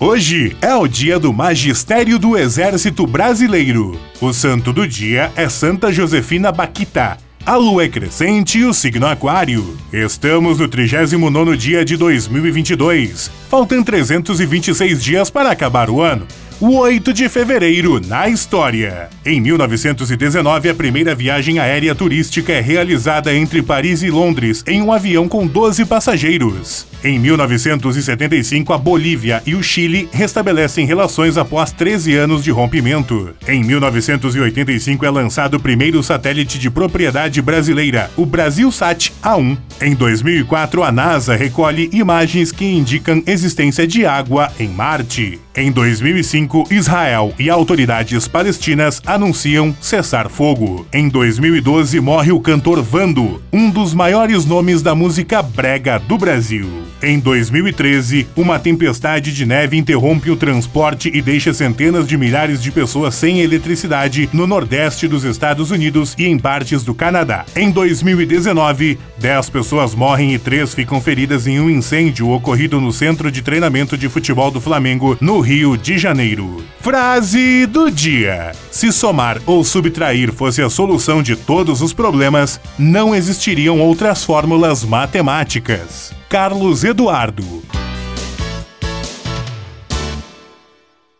Hoje é o dia do Magistério do Exército Brasileiro. O santo do dia é Santa Josefina Baquita. A lua é crescente e o signo aquário. Estamos no 39º dia de 2022. Faltam 326 dias para acabar o ano o 8 de fevereiro na história. Em 1919, a primeira viagem aérea turística é realizada entre Paris e Londres em um avião com 12 passageiros. Em 1975, a Bolívia e o Chile restabelecem relações após 13 anos de rompimento. Em 1985 é lançado o primeiro satélite de propriedade brasileira, o BrasilSat A1. Em 2004, a NASA recolhe imagens que indicam existência de água em Marte. Em 2005, Israel e autoridades palestinas anunciam cessar fogo. Em 2012, morre o cantor Vando, um dos maiores nomes da música brega do Brasil. Em 2013, uma tempestade de neve interrompe o transporte e deixa centenas de milhares de pessoas sem eletricidade no nordeste dos Estados Unidos e em partes do Canadá. Em 2019, 10 pessoas morrem e 3 ficam feridas em um incêndio ocorrido no centro de treinamento de futebol do Flamengo, no Rio de Janeiro. Frase do dia: Se somar ou subtrair fosse a solução de todos os problemas, não existiriam outras fórmulas matemáticas. Carlos Eduardo.